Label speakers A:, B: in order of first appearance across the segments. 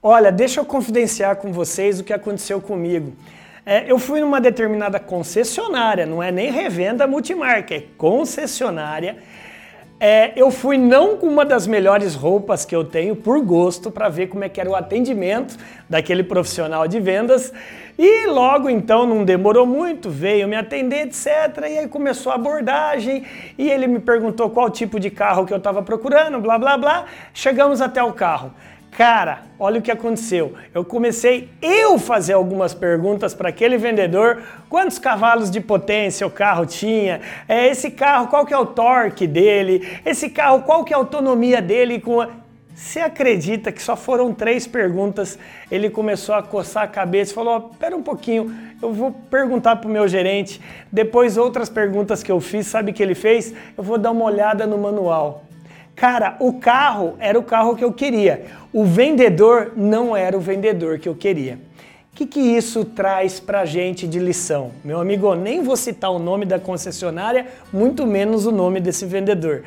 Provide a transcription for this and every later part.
A: Olha, deixa eu confidenciar com vocês o que aconteceu comigo. É, eu fui numa determinada concessionária, não é nem revenda multimarca, é concessionária. É, eu fui não com uma das melhores roupas que eu tenho, por gosto, para ver como é que era o atendimento daquele profissional de vendas. E logo então, não demorou muito, veio me atender, etc. E aí começou a abordagem e ele me perguntou qual tipo de carro que eu estava procurando, blá blá blá. Chegamos até o carro. Cara, olha o que aconteceu. Eu comecei eu fazer algumas perguntas para aquele vendedor. Quantos cavalos de potência o carro tinha? É, esse carro, qual que é o torque dele? Esse carro, qual que é a autonomia dele com. Você acredita que só foram três perguntas? Ele começou a coçar a cabeça e falou: oh, Pera um pouquinho, eu vou perguntar para o meu gerente. Depois, outras perguntas que eu fiz, sabe o que ele fez? Eu vou dar uma olhada no manual. Cara, o carro era o carro que eu queria. O vendedor não era o vendedor que eu queria. O que, que isso traz pra gente de lição? Meu amigo, nem vou citar o nome da concessionária, muito menos o nome desse vendedor.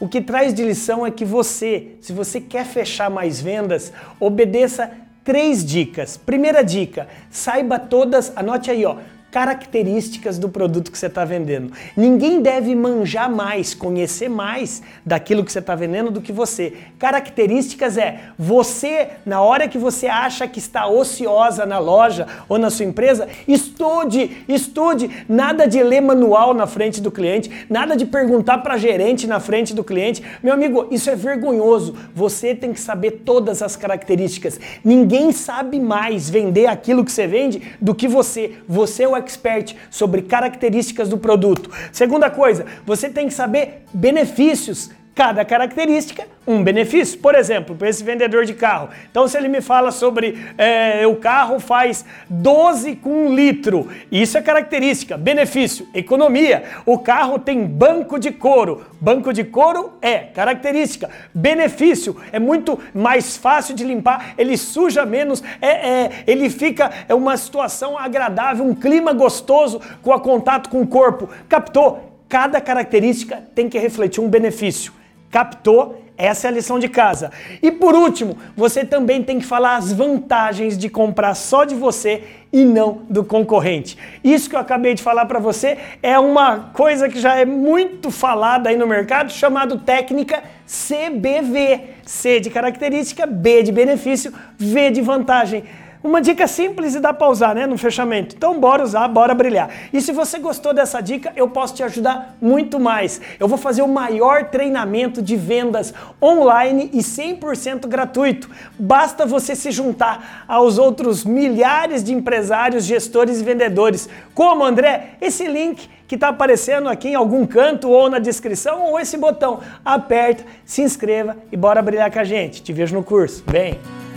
A: O que traz de lição é que você, se você quer fechar mais vendas, obedeça três dicas. Primeira dica, saiba todas, anote aí, ó, características do produto que você está vendendo. Ninguém deve manjar mais, conhecer mais daquilo que você está vendendo do que você. Características é você, na hora que você acha que está ociosa na loja ou na sua empresa, estude, estude. Nada de ler manual na frente do cliente, nada de perguntar para gerente na frente do cliente. Meu amigo, isso é vergonhoso. Você tem que saber todas as características. Ninguém sabe mais vender aquilo que você vende do que você. Você é o expert sobre características do produto. Segunda coisa, você tem que saber benefícios cada característica um benefício. Por exemplo, para esse vendedor de carro. Então, se ele me fala sobre é, o carro faz 12 com um litro, isso é característica. Benefício, economia. O carro tem banco de couro. Banco de couro é característica. Benefício, é muito mais fácil de limpar, ele suja menos, é, é, ele fica é uma situação agradável, um clima gostoso com o contato com o corpo. Captou? Cada característica tem que refletir um benefício. Captou? Essa é a lição de casa. E por último, você também tem que falar as vantagens de comprar só de você e não do concorrente. Isso que eu acabei de falar para você é uma coisa que já é muito falada aí no mercado, chamado técnica CBV. C de característica, B de benefício, V de vantagem. Uma dica simples e dá para usar, né, no fechamento. Então bora usar, bora brilhar. E se você gostou dessa dica, eu posso te ajudar muito mais. Eu vou fazer o maior treinamento de vendas online e 100% gratuito. Basta você se juntar aos outros milhares de empresários, gestores e vendedores. Como, André? Esse link que está aparecendo aqui em algum canto ou na descrição ou esse botão. Aperta, se inscreva e bora brilhar com a gente. Te vejo no curso. Vem!